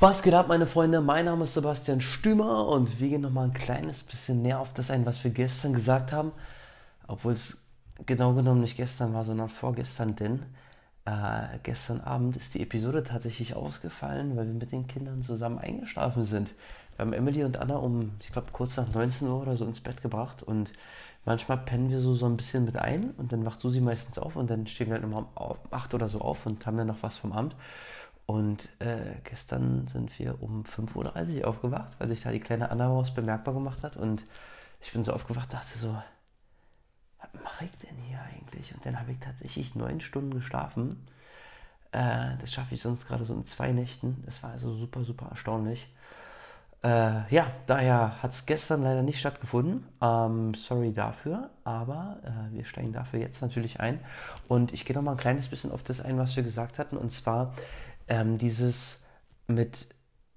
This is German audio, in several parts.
Was geht ab, meine Freunde? Mein Name ist Sebastian Stümer und wir gehen nochmal ein kleines bisschen näher auf das ein, was wir gestern gesagt haben. Obwohl es genau genommen nicht gestern war, sondern vorgestern, denn äh, gestern Abend ist die Episode tatsächlich ausgefallen, weil wir mit den Kindern zusammen eingeschlafen sind. Wir haben Emily und Anna um, ich glaube, kurz nach 19 Uhr oder so ins Bett gebracht und manchmal pennen wir so, so ein bisschen mit ein und dann wacht Susi meistens auf und dann stehen wir halt immer um 8 oder so auf und haben dann noch was vom Amt. Und äh, gestern sind wir um 5.30 Uhr aufgewacht, weil sich da die kleine Anna Maus bemerkbar gemacht hat. Und ich bin so aufgewacht, dachte so, was mache ich denn hier eigentlich? Und dann habe ich tatsächlich neun Stunden geschlafen. Äh, das schaffe ich sonst gerade so in zwei Nächten. Das war also super, super erstaunlich. Äh, ja, daher hat es gestern leider nicht stattgefunden. Ähm, sorry dafür, aber äh, wir steigen dafür jetzt natürlich ein. Und ich gehe noch mal ein kleines bisschen auf das ein, was wir gesagt hatten. Und zwar ähm, dieses mit,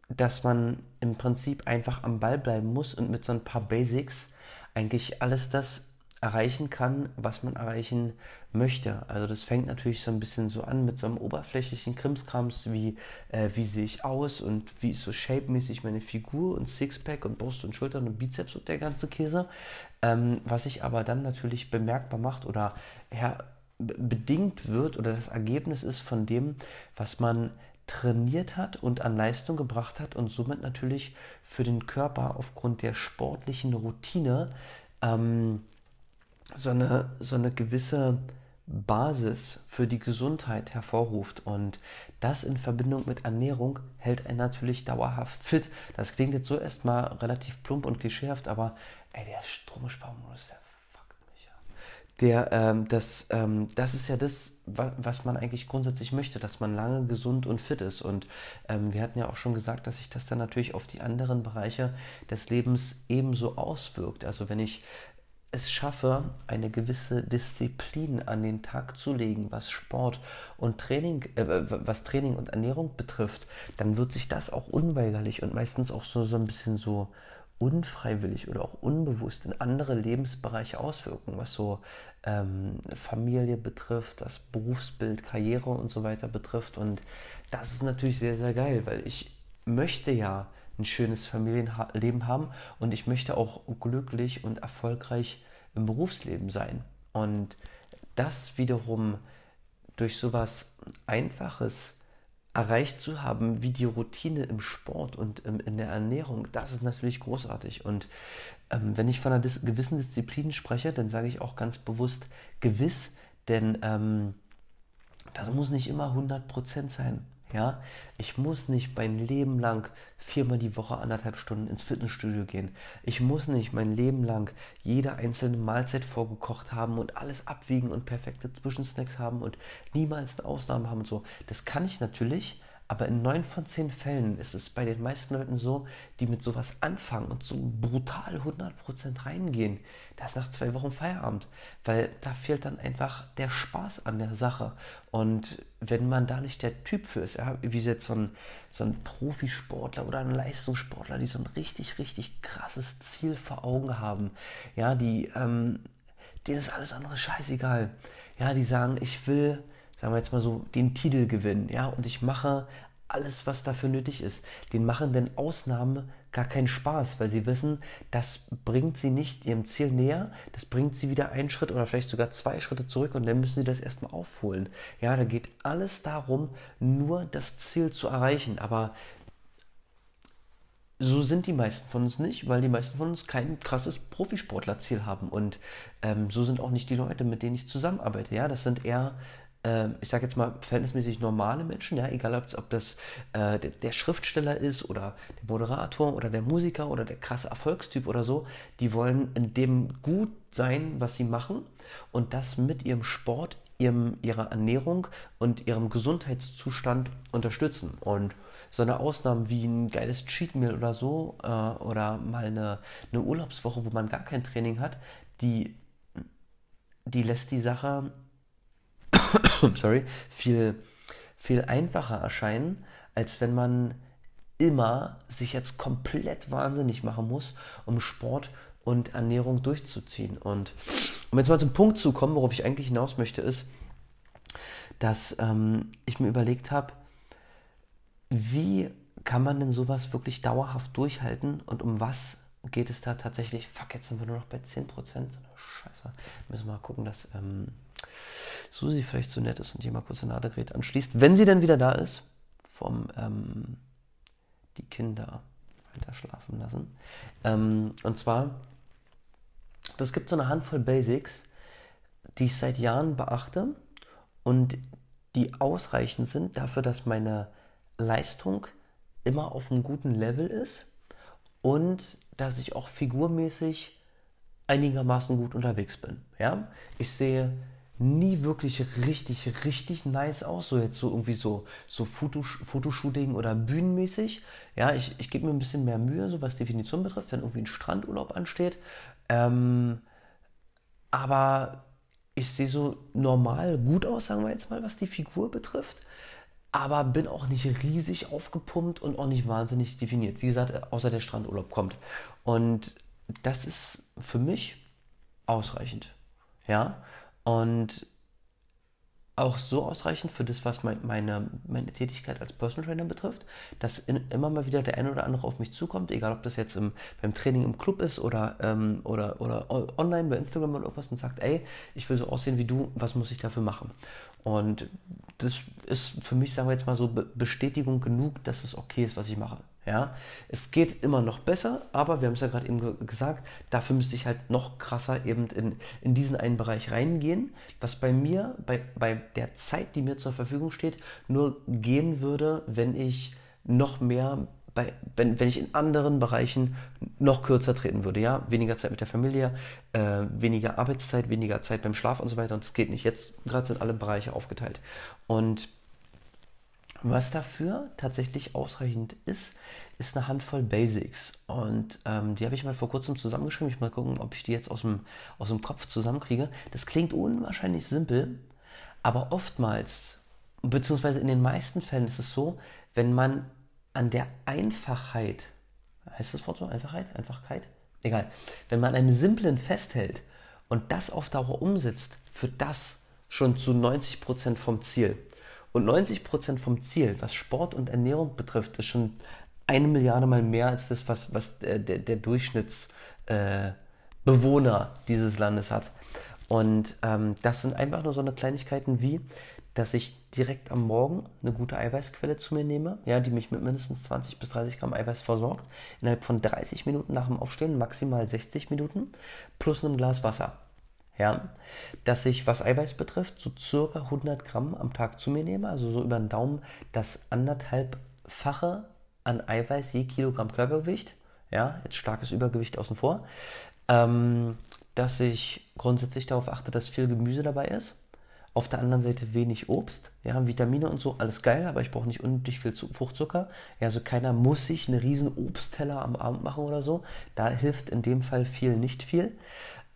dass man im Prinzip einfach am Ball bleiben muss und mit so ein paar Basics eigentlich alles das erreichen kann, was man erreichen möchte. Also das fängt natürlich so ein bisschen so an mit so einem oberflächlichen Krimskrams, wie äh, wie sehe ich aus und wie ist so shape-mäßig meine Figur und Sixpack und Brust und Schultern und Bizeps und der ganze Käse. Ähm, was sich aber dann natürlich bemerkbar macht oder ja, bedingt wird oder das Ergebnis ist von dem, was man trainiert hat und an Leistung gebracht hat und somit natürlich für den Körper aufgrund der sportlichen Routine ähm, so, eine, so eine gewisse Basis für die Gesundheit hervorruft. Und das in Verbindung mit Ernährung hält einen natürlich dauerhaft fit. Das klingt jetzt so erstmal relativ plump und klischeehaft, aber ey, der Stromsparmodus, der der, ähm, das, ähm, das ist ja das, was man eigentlich grundsätzlich möchte, dass man lange gesund und fit ist. Und ähm, wir hatten ja auch schon gesagt, dass sich das dann natürlich auf die anderen Bereiche des Lebens ebenso auswirkt. Also wenn ich es schaffe, eine gewisse Disziplin an den Tag zu legen, was Sport und Training, äh, was Training und Ernährung betrifft, dann wird sich das auch unweigerlich und meistens auch so, so ein bisschen so unfreiwillig oder auch unbewusst in andere Lebensbereiche auswirken, was so ähm, Familie betrifft, das Berufsbild, Karriere und so weiter betrifft. Und das ist natürlich sehr, sehr geil, weil ich möchte ja ein schönes Familienleben haben und ich möchte auch glücklich und erfolgreich im Berufsleben sein. Und das wiederum durch sowas Einfaches erreicht zu haben, wie die Routine im Sport und in der Ernährung, das ist natürlich großartig. Und ähm, wenn ich von einer dis gewissen Disziplin spreche, dann sage ich auch ganz bewusst gewiss, denn ähm, das muss nicht immer 100% sein. Ja, ich muss nicht mein Leben lang viermal die Woche anderthalb Stunden ins Fitnessstudio gehen. Ich muss nicht mein Leben lang jede einzelne Mahlzeit vorgekocht haben und alles abwiegen und perfekte Zwischensnacks haben und niemals eine Ausnahme haben und so. Das kann ich natürlich, aber in neun von zehn Fällen ist es bei den meisten Leuten so, die mit sowas anfangen und so brutal 100% reingehen, da ist nach zwei Wochen Feierabend, weil da fehlt dann einfach der Spaß an der Sache. Und wenn man da nicht der Typ für ist, ja, wie jetzt so ein, so ein Profisportler oder ein Leistungssportler, die so ein richtig, richtig krasses Ziel vor Augen haben, ja, die, ähm, denen ist alles andere scheißegal. Ja, die sagen, ich will sagen wir jetzt mal so, den Titel gewinnen, ja, und ich mache alles, was dafür nötig ist. Den machen denn Ausnahmen gar keinen Spaß, weil sie wissen, das bringt sie nicht ihrem Ziel näher, das bringt sie wieder einen Schritt oder vielleicht sogar zwei Schritte zurück und dann müssen sie das erstmal aufholen. Ja, da geht alles darum, nur das Ziel zu erreichen, aber so sind die meisten von uns nicht, weil die meisten von uns kein krasses Profisportlerziel haben. Und ähm, so sind auch nicht die Leute, mit denen ich zusammenarbeite. Ja, das sind eher ich sage jetzt mal, verhältnismäßig normale Menschen, ja, egal ob, das äh, der, der, Schriftsteller ist oder der Moderator oder der Musiker oder der krasse Erfolgstyp oder so, die wollen in dem gut sein, was sie machen und das mit ihrem Sport, ihrem, ihrer Ernährung und ihrem Gesundheitszustand unterstützen. Und so eine Ausnahme wie ein geiles Cheat Meal oder so äh, oder mal eine, eine Urlaubswoche, wo man gar kein Training hat, die, die lässt die Sache sorry, viel, viel einfacher erscheinen, als wenn man immer sich jetzt komplett wahnsinnig machen muss, um Sport und Ernährung durchzuziehen. Und um jetzt mal zum Punkt zu kommen, worauf ich eigentlich hinaus möchte, ist, dass ähm, ich mir überlegt habe, wie kann man denn sowas wirklich dauerhaft durchhalten und um was geht es da tatsächlich? Fuck, jetzt sind wir nur noch bei 10%. Scheiße. Müssen wir mal gucken, dass ähm, Susi vielleicht so nett ist und hier mal kurz ein Ladegerät anschließt, wenn sie dann wieder da ist, vom ähm, die Kinder weiter schlafen lassen. Ähm, und zwar, das gibt so eine Handvoll Basics, die ich seit Jahren beachte und die ausreichend sind dafür, dass meine Leistung immer auf einem guten Level ist und dass ich auch figurmäßig einigermaßen gut unterwegs bin. Ja? Ich sehe nie wirklich richtig, richtig nice aus. So jetzt so irgendwie so, so Fotosh Fotoshooting oder bühnenmäßig. Ja, ich, ich gebe mir ein bisschen mehr Mühe, so was Definition betrifft, wenn irgendwie ein Strandurlaub ansteht. Ähm, aber ich sehe so normal gut aus, sagen wir jetzt mal, was die Figur betrifft. Aber bin auch nicht riesig aufgepumpt und auch nicht wahnsinnig definiert. Wie gesagt, außer der Strandurlaub kommt. Und das ist für mich ausreichend. Ja, und auch so ausreichend für das, was mein, meine, meine Tätigkeit als Personal Trainer betrifft, dass in, immer mal wieder der eine oder andere auf mich zukommt, egal ob das jetzt im, beim Training im Club ist oder, ähm, oder, oder online bei Instagram oder irgendwas und sagt, ey, ich will so aussehen wie du, was muss ich dafür machen? Und das ist für mich, sagen wir jetzt mal so, Bestätigung genug, dass es okay ist, was ich mache. Ja, es geht immer noch besser, aber wir haben es ja gerade eben gesagt, dafür müsste ich halt noch krasser eben in, in diesen einen Bereich reingehen, was bei mir, bei, bei der Zeit, die mir zur Verfügung steht, nur gehen würde, wenn ich noch mehr, bei, wenn, wenn ich in anderen Bereichen noch kürzer treten würde. Ja, weniger Zeit mit der Familie, äh, weniger Arbeitszeit, weniger Zeit beim Schlaf und so weiter. Und es geht nicht. Jetzt gerade sind alle Bereiche aufgeteilt. Und was dafür tatsächlich ausreichend ist, ist eine Handvoll Basics. Und ähm, die habe ich mal vor kurzem zusammengeschrieben. Ich mal gucken, ob ich die jetzt aus dem, aus dem Kopf zusammenkriege. Das klingt unwahrscheinlich simpel, aber oftmals, beziehungsweise in den meisten Fällen ist es so, wenn man an der Einfachheit, heißt das Wort so, Einfachheit, Einfachkeit? Egal. Wenn man an einem Simplen festhält und das auf Dauer umsetzt, führt das schon zu 90% vom Ziel. Und 90% vom Ziel, was Sport und Ernährung betrifft, ist schon eine Milliarde mal mehr als das, was, was der, der, der Durchschnittsbewohner äh, dieses Landes hat. Und ähm, das sind einfach nur so eine Kleinigkeiten wie, dass ich direkt am Morgen eine gute Eiweißquelle zu mir nehme, ja, die mich mit mindestens 20 bis 30 Gramm Eiweiß versorgt, innerhalb von 30 Minuten nach dem Aufstehen, maximal 60 Minuten, plus einem Glas Wasser ja, dass ich, was Eiweiß betrifft, so circa 100 Gramm am Tag zu mir nehme, also so über den Daumen das anderthalbfache an Eiweiß je Kilogramm Körpergewicht, ja, jetzt starkes Übergewicht außen vor, ähm, dass ich grundsätzlich darauf achte, dass viel Gemüse dabei ist, auf der anderen Seite wenig Obst, ja, Vitamine und so, alles geil, aber ich brauche nicht unnötig viel Fruchtzucker. Ja, also keiner muss sich einen riesen Obstteller am Abend machen oder so. Da hilft in dem Fall viel nicht viel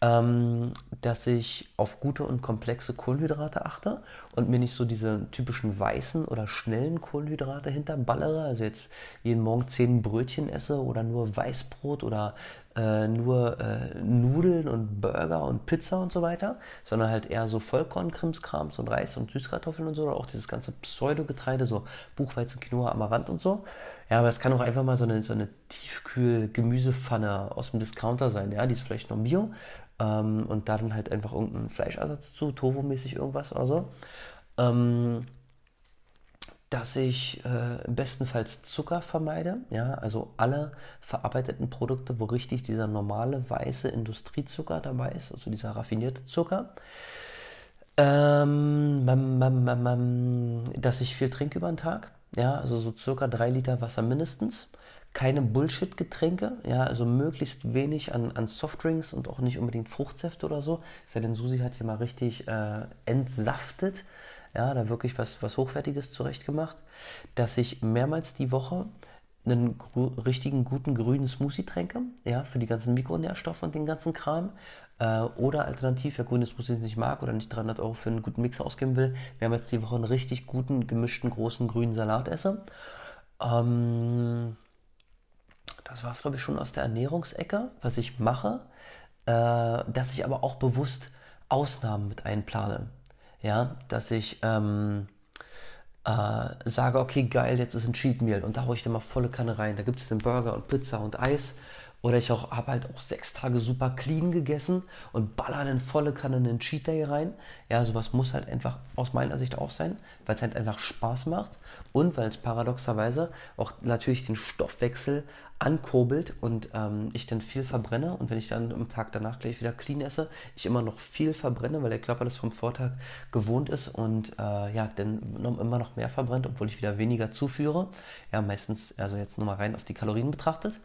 ähm, dass ich auf gute und komplexe Kohlenhydrate achte und mir nicht so diese typischen weißen oder schnellen Kohlenhydrate hinterballere. Also jetzt jeden Morgen zehn Brötchen esse oder nur Weißbrot oder äh, nur äh, Nudeln und Burger und Pizza und so weiter, sondern halt eher so Vollkornkrimskrams und Reis und Süßkartoffeln und so, oder auch dieses ganze Pseudogetreide, so Buchweizen, Quinoa, Amaranth und so. Ja, aber es kann auch einfach mal so eine, so eine Tiefkühl-Gemüsepfanne aus dem Discounter sein, ja, die ist vielleicht noch Bio ähm, und da dann halt einfach irgendeinen Fleischersatz zu, Tofu-mäßig irgendwas oder so. Ähm, dass ich äh, bestenfalls Zucker vermeide, ja, also alle verarbeiteten Produkte, wo richtig dieser normale weiße Industriezucker dabei ist, also dieser raffinierte Zucker. Ähm, dass ich viel trinke über den Tag, ja, also so circa drei Liter Wasser mindestens keine Bullshit-Getränke, ja, also möglichst wenig an, an Softdrinks und auch nicht unbedingt Fruchtsäfte oder so. Sei denn Susi hat hier mal richtig äh, entsaftet, ja, da wirklich was, was Hochwertiges zurechtgemacht, dass ich mehrmals die Woche einen richtigen guten grünen Smoothie tränke, ja, für die ganzen Mikronährstoffe und den ganzen Kram. Äh, oder alternativ, wer grüne Smoothies nicht mag oder nicht 300 Euro für einen guten Mix ausgeben will, mehrmals die Woche einen richtig guten, gemischten, großen grünen Salat esse. Ähm, das war es, glaube ich, schon aus der Ernährungsecke, was ich mache, äh, dass ich aber auch bewusst Ausnahmen mit einplane. Ja, dass ich ähm, äh, sage, okay, geil, jetzt ist ein Cheat Meal und da haue ich dann mal volle Kanne rein. Da gibt es den Burger und Pizza und Eis. Oder ich habe halt auch sechs Tage super clean gegessen und baller dann volle Kanne einen Cheat Day rein. Ja, sowas muss halt einfach aus meiner Sicht auch sein, weil es halt einfach Spaß macht und weil es paradoxerweise auch natürlich den Stoffwechsel ankurbelt und ähm, ich dann viel verbrenne und wenn ich dann am Tag danach gleich wieder clean esse, ich immer noch viel verbrenne, weil der Körper das vom Vortag gewohnt ist und äh, ja, dann immer noch mehr verbrennt, obwohl ich wieder weniger zuführe. Ja, meistens, also jetzt nur mal rein auf die Kalorien betrachtet.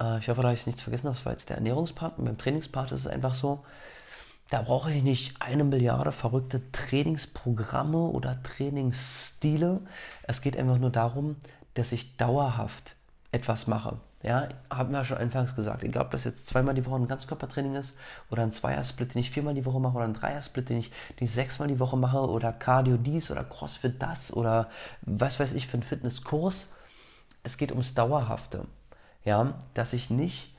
Äh, ich hoffe, da habe ich nichts vergessen, das war jetzt der Ernährungspart und beim Trainingspart ist es einfach so, da brauche ich nicht eine Milliarde verrückte Trainingsprogramme oder Trainingsstile. Es geht einfach nur darum, dass ich dauerhaft etwas mache. Ja, haben wir schon anfangs gesagt, egal ob das jetzt zweimal die Woche ein Ganzkörpertraining ist oder ein Zweiersplit, den ich viermal die Woche mache oder ein Dreiersplit, den ich, ich sechsmal die Woche mache oder Cardio dies oder Crossfit das oder was weiß ich für einen Fitnesskurs. Es geht ums Dauerhafte. Ja, dass ich nicht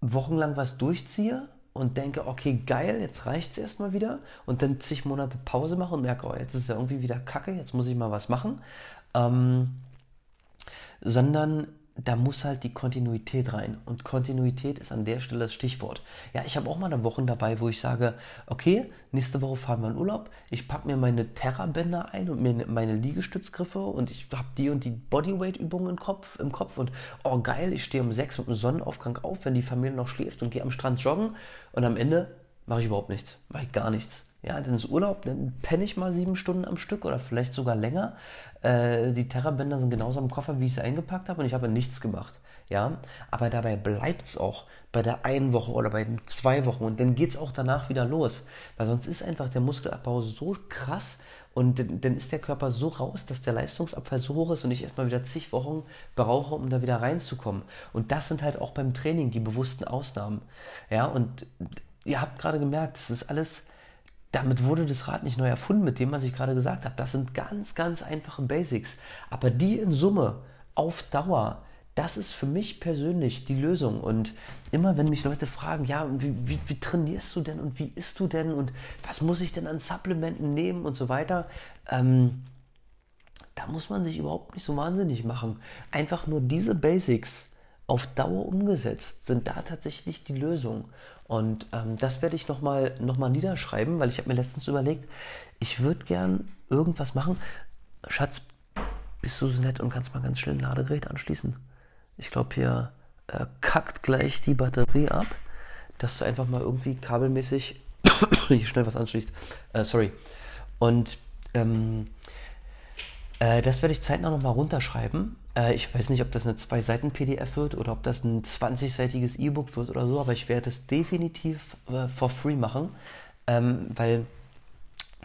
wochenlang was durchziehe und denke, okay, geil, jetzt reicht es erstmal wieder und dann zig Monate Pause mache und merke, oh, jetzt ist ja irgendwie wieder kacke, jetzt muss ich mal was machen. Ähm, sondern da muss halt die Kontinuität rein. Und Kontinuität ist an der Stelle das Stichwort. Ja, ich habe auch mal eine Wochen dabei, wo ich sage, okay, nächste Woche fahren wir in Urlaub, ich packe mir meine Terra-Bänder ein und mir meine Liegestützgriffe und ich habe die und die Bodyweight-Übungen im Kopf, im Kopf und oh geil, ich stehe um sechs mit dem Sonnenaufgang auf, wenn die Familie noch schläft und gehe am Strand joggen und am Ende mache ich überhaupt nichts, mache ich gar nichts. Ja, dann ist Urlaub, dann penne ich mal sieben Stunden am Stück oder vielleicht sogar länger. Äh, die Terrabänder sind genauso im Koffer, wie ich sie eingepackt habe und ich habe nichts gemacht. Ja, aber dabei bleibt es auch bei der einen Woche oder bei den zwei Wochen und dann geht es auch danach wieder los. Weil sonst ist einfach der Muskelabbau so krass und dann ist der Körper so raus, dass der Leistungsabfall so hoch ist und ich erstmal wieder zig Wochen brauche, um da wieder reinzukommen. Und das sind halt auch beim Training die bewussten Ausnahmen. Ja, und ihr habt gerade gemerkt, das ist alles damit wurde das Rad nicht neu erfunden mit dem, was ich gerade gesagt habe. Das sind ganz, ganz einfache Basics. Aber die in Summe auf Dauer, das ist für mich persönlich die Lösung. Und immer wenn mich Leute fragen, ja, wie, wie, wie, trainierst du denn und wie isst du denn und was muss ich denn an Supplementen nehmen und so weiter, ähm, da muss man sich überhaupt nicht so wahnsinnig machen. Einfach nur diese Basics auf Dauer umgesetzt sind da tatsächlich die Lösung. Und ähm, das werde ich nochmal noch mal niederschreiben, weil ich habe mir letztens überlegt, ich würde gern irgendwas machen. Schatz, bist du so nett und kannst mal ganz schnell ein Ladegerät anschließen? Ich glaube, hier äh, kackt gleich die Batterie ab, dass du einfach mal irgendwie kabelmäßig hier schnell was anschließt. Äh, sorry. Und ähm, äh, das werde ich zeitnah nochmal runterschreiben. Äh, ich weiß nicht, ob das eine zwei Seiten PDF wird oder ob das ein 20-seitiges E-Book wird oder so, aber ich werde es definitiv äh, for free machen, ähm, weil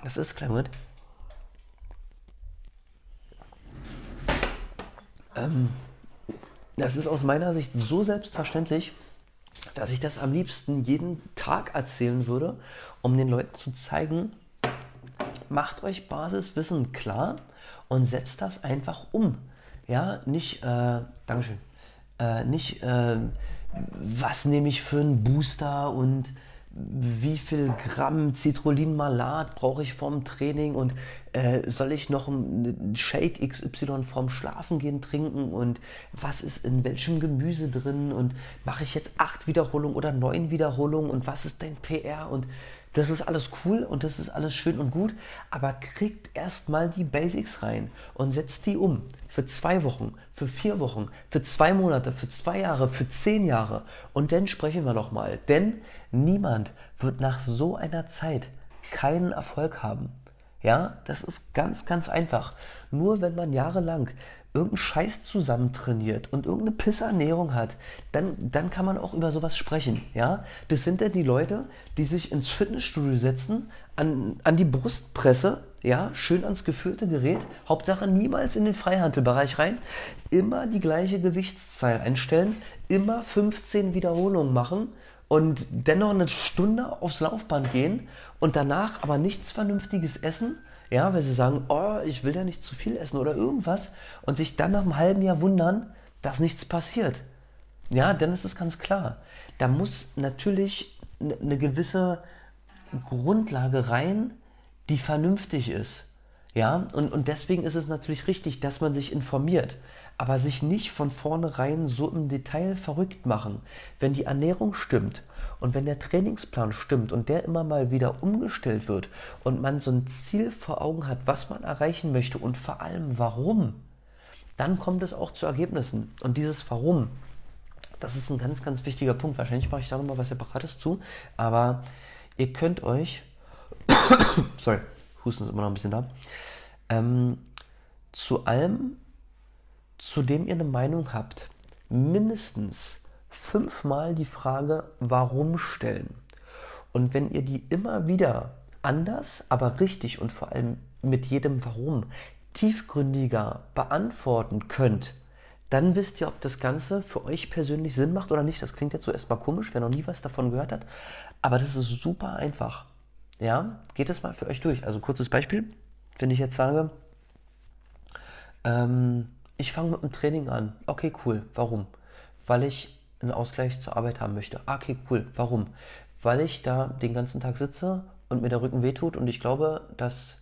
das ist, Moment. Ähm, das ist aus meiner Sicht so selbstverständlich, dass ich das am liebsten jeden Tag erzählen würde, um den Leuten zu zeigen, macht euch Basiswissen klar und setzt das einfach um. Ja, nicht, äh, Dankeschön, äh, nicht, äh, was nehme ich für einen Booster und wie viel Gramm Citrullin-Malat brauche ich vorm Training und äh, soll ich noch einen Shake XY vorm Schlafengehen trinken und was ist in welchem Gemüse drin und mache ich jetzt acht Wiederholungen oder neun Wiederholungen und was ist dein PR und das ist alles cool und das ist alles schön und gut, aber kriegt erstmal die Basics rein und setzt die um. Für zwei Wochen, für vier Wochen, für zwei Monate, für zwei Jahre, für zehn Jahre. Und dann sprechen wir nochmal. Denn niemand wird nach so einer Zeit keinen Erfolg haben. Ja, das ist ganz, ganz einfach. Nur wenn man jahrelang irgendeinen Scheiß zusammen trainiert und irgendeine Pissernährung hat, dann, dann kann man auch über sowas sprechen. Ja? Das sind ja die Leute, die sich ins Fitnessstudio setzen, an, an die Brustpresse, ja, schön ans geführte Gerät, Hauptsache niemals in den Freihandelbereich rein, immer die gleiche Gewichtszahl einstellen, immer 15 Wiederholungen machen und dennoch eine Stunde aufs Laufband gehen und danach aber nichts Vernünftiges essen ja, weil sie sagen, oh, ich will ja nicht zu viel essen oder irgendwas und sich dann nach einem halben Jahr wundern, dass nichts passiert. Ja, dann ist es ganz klar. Da muss natürlich eine gewisse Grundlage rein, die vernünftig ist. Ja, und, und deswegen ist es natürlich richtig, dass man sich informiert, aber sich nicht von vornherein so im Detail verrückt machen. Wenn die Ernährung stimmt und wenn der Trainingsplan stimmt und der immer mal wieder umgestellt wird und man so ein Ziel vor Augen hat, was man erreichen möchte und vor allem warum, dann kommt es auch zu Ergebnissen. Und dieses Warum, das ist ein ganz, ganz wichtiger Punkt. Wahrscheinlich mache ich da nochmal was Separates zu, aber ihr könnt euch, sorry, Husten ist immer noch ein bisschen da, ähm, zu allem, zu dem ihr eine Meinung habt, mindestens fünfmal die Frage, warum stellen. Und wenn ihr die immer wieder anders, aber richtig und vor allem mit jedem Warum tiefgründiger beantworten könnt, dann wisst ihr, ob das Ganze für euch persönlich Sinn macht oder nicht. Das klingt jetzt so erstmal komisch, wer noch nie was davon gehört hat, aber das ist super einfach. Ja, geht es mal für euch durch. Also kurzes Beispiel, wenn ich jetzt sage, ähm, ich fange mit dem Training an. Okay, cool. Warum? Weil ich einen Ausgleich zur Arbeit haben möchte. Ah, okay, cool. Warum? Weil ich da den ganzen Tag sitze und mir der Rücken wehtut und ich glaube, dass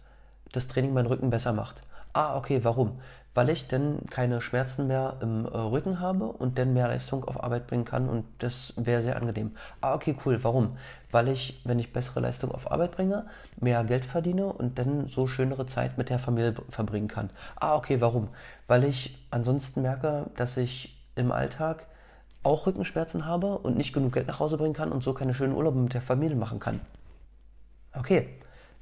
das Training meinen Rücken besser macht. Ah, okay, warum? Weil ich dann keine Schmerzen mehr im äh, Rücken habe und dann mehr Leistung auf Arbeit bringen kann und das wäre sehr angenehm. Ah, okay, cool. Warum? Weil ich, wenn ich bessere Leistung auf Arbeit bringe, mehr Geld verdiene und dann so schönere Zeit mit der Familie verbringen kann. Ah, okay, warum? Weil ich ansonsten merke, dass ich im Alltag auch Rückenschmerzen habe und nicht genug Geld nach Hause bringen kann und so keine schönen Urlaube mit der Familie machen kann. Okay.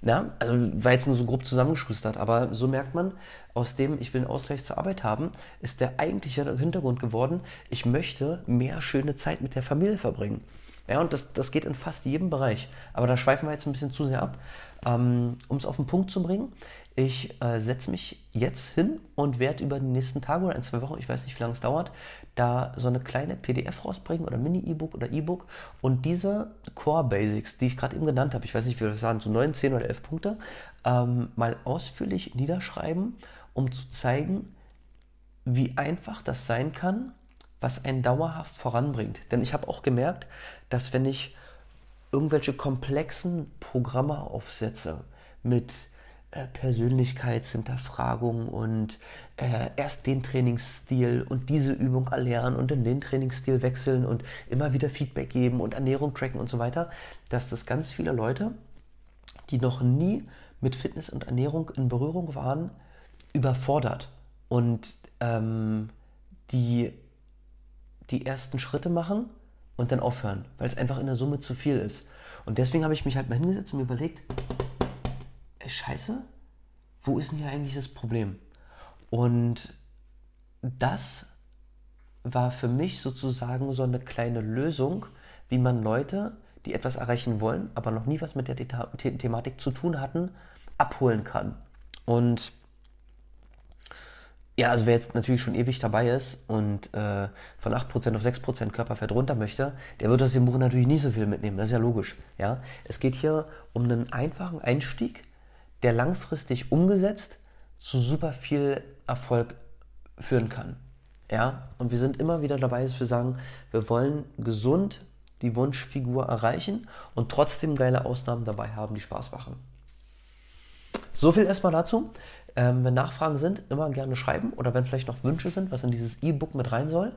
Ja, also war jetzt nur so grob zusammengeschustert, aber so merkt man, aus dem ich will einen Ausgleich zur Arbeit haben, ist der eigentliche Hintergrund geworden, ich möchte mehr schöne Zeit mit der Familie verbringen. Ja, und das, das geht in fast jedem Bereich. Aber da schweifen wir jetzt ein bisschen zu sehr ab. Ähm, um es auf den Punkt zu bringen, ich äh, setze mich jetzt hin und werde über die nächsten Tage oder ein, zwei Wochen, ich weiß nicht, wie lange es dauert, da so eine kleine PDF rausbringen oder Mini-E-Book oder E-Book und diese Core Basics, die ich gerade eben genannt habe, ich weiß nicht, wie wir das sagen, so 9, 10 oder 11 Punkte, ähm, mal ausführlich niederschreiben, um zu zeigen, wie einfach das sein kann, was einen dauerhaft voranbringt. Denn ich habe auch gemerkt, dass wenn ich irgendwelche komplexen Programme aufsetze mit äh, Persönlichkeitshinterfragung und äh, erst den Trainingsstil und diese Übung erlernen und in den Trainingsstil wechseln und immer wieder Feedback geben und Ernährung tracken und so weiter, dass das ganz viele Leute, die noch nie mit Fitness und Ernährung in Berührung waren, überfordert und ähm, die die ersten Schritte machen und dann aufhören, weil es einfach in der Summe zu viel ist. Und deswegen habe ich mich halt mal hingesetzt und mir überlegt, scheiße, wo ist denn hier eigentlich das Problem? Und das war für mich sozusagen so eine kleine Lösung, wie man Leute, die etwas erreichen wollen, aber noch nie was mit der The Thematik zu tun hatten, abholen kann. Und ja, also wer jetzt natürlich schon ewig dabei ist und äh, von 8% auf 6% Körperfett runter möchte, der wird aus dem Buch natürlich nie so viel mitnehmen. Das ist ja logisch. Ja? Es geht hier um einen einfachen Einstieg, der langfristig umgesetzt zu super viel Erfolg führen kann. Ja, und wir sind immer wieder dabei, dass wir sagen, wir wollen gesund die Wunschfigur erreichen und trotzdem geile Ausnahmen dabei haben, die Spaß machen. So viel erstmal dazu. Ähm, wenn Nachfragen sind, immer gerne schreiben oder wenn vielleicht noch Wünsche sind, was in dieses E-Book mit rein soll,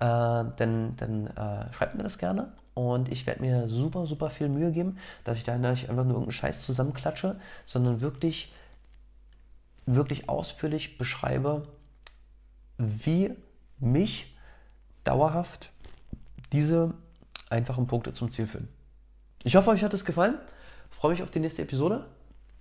äh, dann, dann äh, schreibt mir das gerne. Und ich werde mir super, super viel Mühe geben, dass ich da nicht einfach nur irgendeinen Scheiß zusammenklatsche, sondern wirklich, wirklich ausführlich beschreibe, wie mich dauerhaft diese einfachen Punkte zum Ziel führen. Ich hoffe, euch hat es gefallen. freue mich auf die nächste Episode.